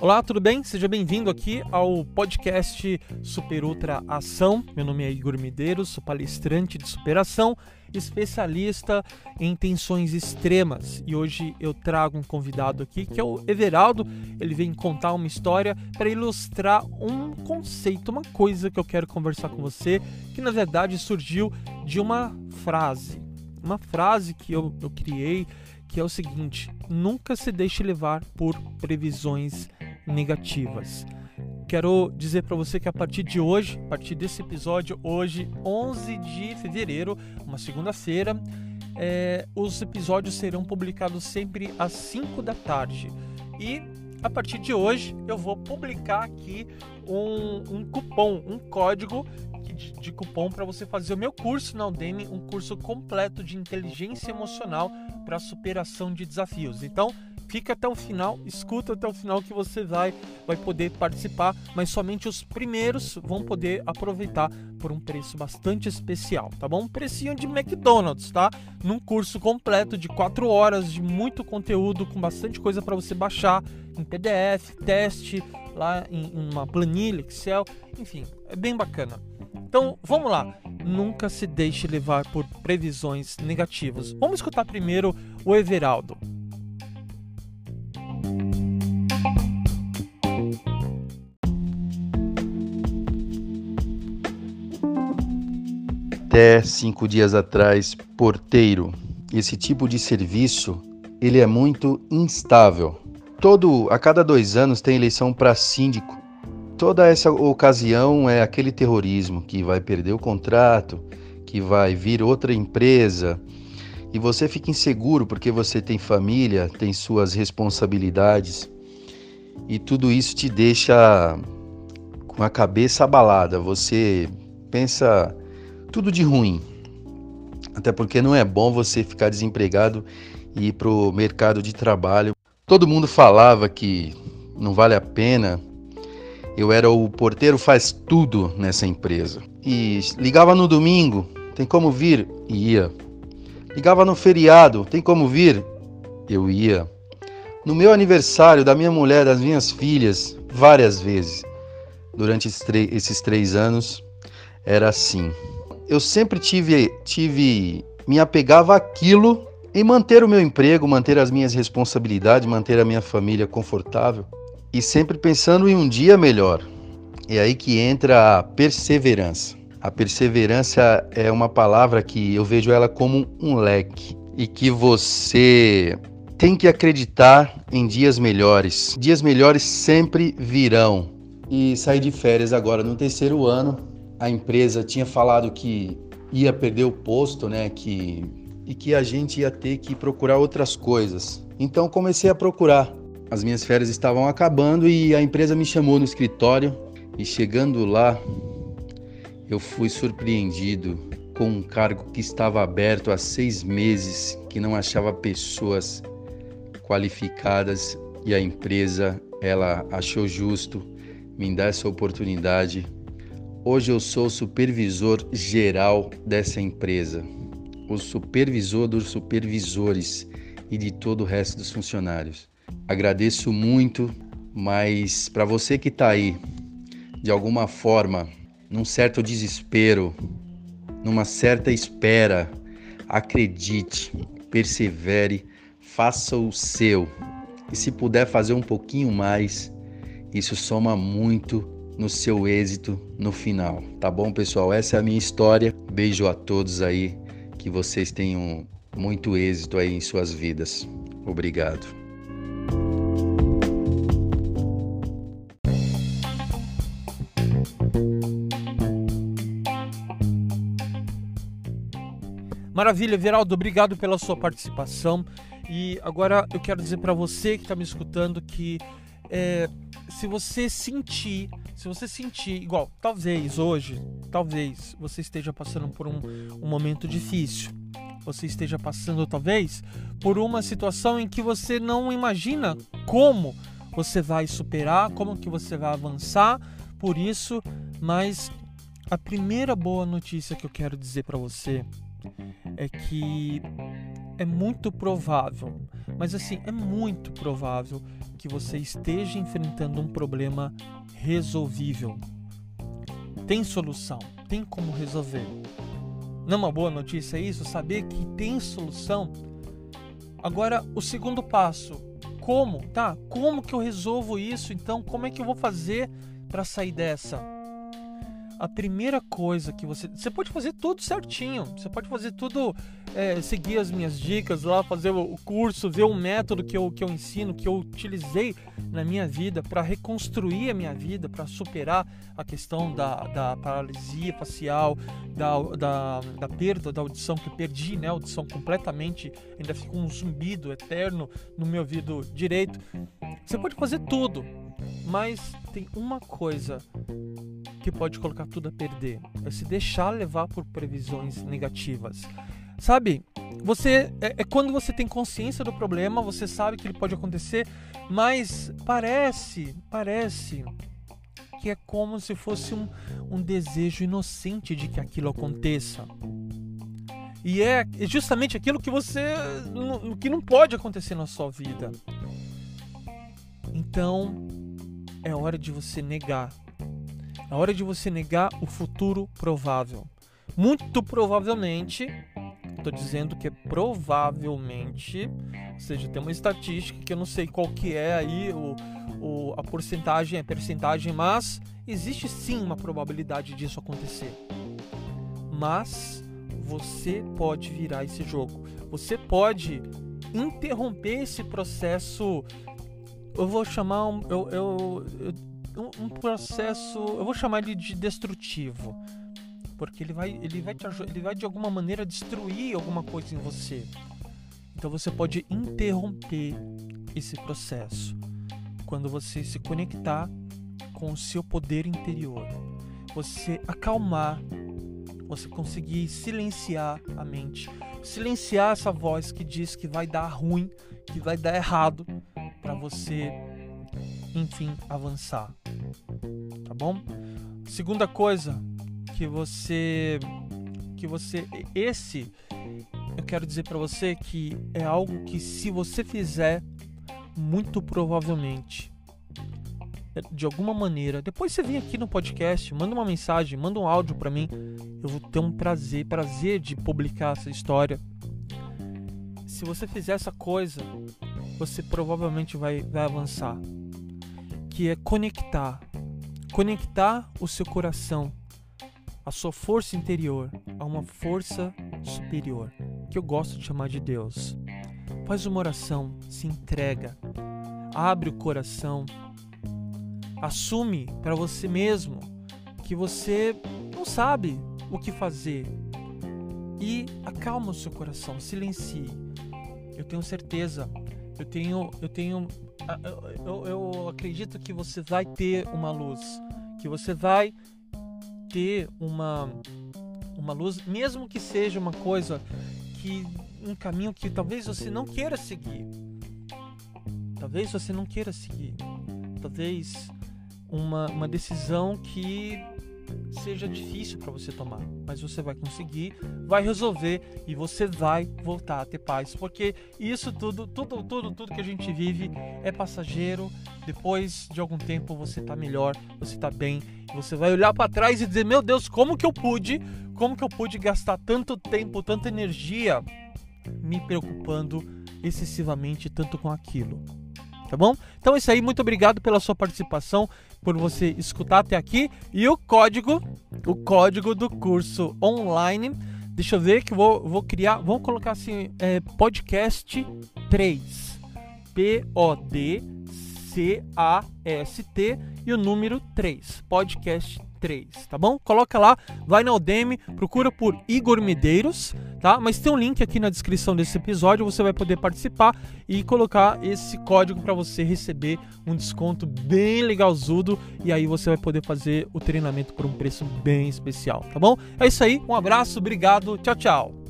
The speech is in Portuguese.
Olá, tudo bem? Seja bem-vindo aqui ao podcast Super Ultra Ação. Meu nome é Igor Medeiros, sou palestrante de superação, especialista em tensões extremas. E hoje eu trago um convidado aqui que é o Everaldo. Ele vem contar uma história para ilustrar um conceito, uma coisa que eu quero conversar com você, que na verdade surgiu de uma frase. Uma frase que eu, eu criei que é o seguinte: nunca se deixe levar por previsões negativas. Quero dizer para você que a partir de hoje, a partir desse episódio, hoje, 11 de fevereiro, uma segunda-feira, é, os episódios serão publicados sempre às 5 da tarde. E a partir de hoje eu vou publicar aqui um, um cupom, um código de, cupom para você fazer o meu curso na Udemy, um curso completo de inteligência emocional para superação de desafios. Então, fica até o final, escuta até o final que você vai, vai poder participar, mas somente os primeiros vão poder aproveitar por um preço bastante especial, tá bom? Um precinho de McDonald's, tá? Num curso completo de 4 horas de muito conteúdo, com bastante coisa para você baixar em PDF, teste lá em uma planilha, Excel, enfim, é bem bacana. Então, vamos lá. Nunca se deixe levar por previsões negativas. Vamos escutar primeiro o Everaldo. Até cinco dias atrás, porteiro. Esse tipo de serviço ele é muito instável. Todo a cada dois anos tem eleição para síndico. Toda essa ocasião é aquele terrorismo que vai perder o contrato, que vai vir outra empresa e você fica inseguro porque você tem família, tem suas responsabilidades e tudo isso te deixa com a cabeça abalada. Você pensa tudo de ruim. Até porque não é bom você ficar desempregado e ir para o mercado de trabalho. Todo mundo falava que não vale a pena. Eu era o porteiro faz tudo nessa empresa. E ligava no domingo, tem como vir? Ia. Ligava no feriado, tem como vir? Eu ia. No meu aniversário, da minha mulher, das minhas filhas, várias vezes. Durante esses três anos, era assim eu sempre tive, tive me apegava àquilo em manter o meu emprego, manter as minhas responsabilidades, manter a minha família confortável e sempre pensando em um dia melhor. É aí que entra a perseverança. A perseverança é uma palavra que eu vejo ela como um leque e que você tem que acreditar em dias melhores. Dias melhores sempre virão. E sair de férias agora no terceiro ano a empresa tinha falado que ia perder o posto, né? Que, e que a gente ia ter que procurar outras coisas. Então comecei a procurar. As minhas férias estavam acabando e a empresa me chamou no escritório. E chegando lá, eu fui surpreendido com um cargo que estava aberto há seis meses, que não achava pessoas qualificadas e a empresa ela achou justo me dar essa oportunidade Hoje eu sou supervisor geral dessa empresa, o supervisor dos supervisores e de todo o resto dos funcionários. Agradeço muito, mas para você que está aí, de alguma forma, num certo desespero, numa certa espera, acredite, persevere, faça o seu. E se puder fazer um pouquinho mais, isso soma muito no seu êxito no final. Tá bom, pessoal? Essa é a minha história. Beijo a todos aí. Que vocês tenham muito êxito aí em suas vidas. Obrigado. Maravilha, Veraldo, obrigado pela sua participação. E agora eu quero dizer para você que está me escutando que é, se você sentir, se você sentir igual, talvez hoje, talvez você esteja passando por um, um momento difícil, você esteja passando talvez por uma situação em que você não imagina como você vai superar, como que você vai avançar por isso, mas a primeira boa notícia que eu quero dizer para você é que é muito provável, mas assim, é muito provável que você esteja enfrentando um problema resolvível. Tem solução, tem como resolver. Não é uma boa notícia isso? Saber que tem solução? Agora, o segundo passo, como, tá? Como que eu resolvo isso? Então, como é que eu vou fazer para sair dessa? A primeira coisa que você. Você pode fazer tudo certinho. Você pode fazer tudo. É, seguir as minhas dicas lá, fazer o curso, ver o método que eu, que eu ensino, que eu utilizei na minha vida para reconstruir a minha vida, para superar a questão da, da paralisia facial, da, da, da perda da audição, que perdi né, a audição completamente, ainda fica um zumbido eterno no meu ouvido direito. Você pode fazer tudo, mas tem uma coisa que pode colocar tudo a perder. É se deixar levar por previsões negativas. Sabe? Você é, é, quando você tem consciência do problema, você sabe que ele pode acontecer, mas parece, parece que é como se fosse um, um desejo inocente de que aquilo aconteça. E é justamente aquilo que você que não pode acontecer na sua vida. Então, é hora de você negar é hora de você negar o futuro provável. Muito provavelmente, estou dizendo que provavelmente, ou seja, tem uma estatística que eu não sei qual que é aí o, o, a porcentagem, a percentagem, mas existe sim uma probabilidade disso acontecer. Mas você pode virar esse jogo. Você pode interromper esse processo. Eu vou chamar um, eu, eu, eu um, um processo, eu vou chamar ele de destrutivo, porque ele vai, ele vai te ele vai de alguma maneira destruir alguma coisa em você. Então você pode interromper esse processo quando você se conectar com o seu poder interior. Você acalmar, você conseguir silenciar a mente, silenciar essa voz que diz que vai dar ruim, que vai dar errado para você enfim avançar tá bom? Segunda coisa que você que você esse eu quero dizer para você que é algo que se você fizer muito provavelmente de alguma maneira, depois você vem aqui no podcast, manda uma mensagem, manda um áudio para mim, eu vou ter um prazer, prazer de publicar essa história. Se você fizer essa coisa, você provavelmente vai, vai avançar, que é conectar conectar o seu coração, a sua força interior, a uma força superior, que eu gosto de chamar de Deus. Faz uma oração, se entrega, abre o coração, assume para você mesmo que você não sabe o que fazer e acalma o seu coração, silencie. Eu tenho certeza, eu tenho, eu tenho eu, eu acredito que você vai ter uma luz, que você vai ter uma, uma luz, mesmo que seja uma coisa que um caminho que talvez você não queira seguir. Talvez você não queira seguir. Talvez uma, uma decisão que seja difícil para você tomar, mas você vai conseguir, vai resolver e você vai voltar a ter paz, porque isso tudo, tudo, tudo, tudo que a gente vive é passageiro. Depois de algum tempo você tá melhor, você tá bem, você vai olhar para trás e dizer: "Meu Deus, como que eu pude? Como que eu pude gastar tanto tempo, tanta energia me preocupando excessivamente tanto com aquilo?" Tá bom? Então é isso aí, muito obrigado pela sua participação por você escutar até aqui. E o código, o código do curso online, deixa eu ver que vou, vou criar, vamos colocar assim, é, podcast 3. P-O-D-C-A-S-T e o número 3. Podcast 3, tá bom? Coloca lá, vai na Udemy, procura por Igor Medeiros, tá? Mas tem um link aqui na descrição desse episódio, você vai poder participar e colocar esse código para você receber um desconto bem legalzudo e aí você vai poder fazer o treinamento por um preço bem especial, tá bom? É isso aí, um abraço, obrigado, tchau, tchau.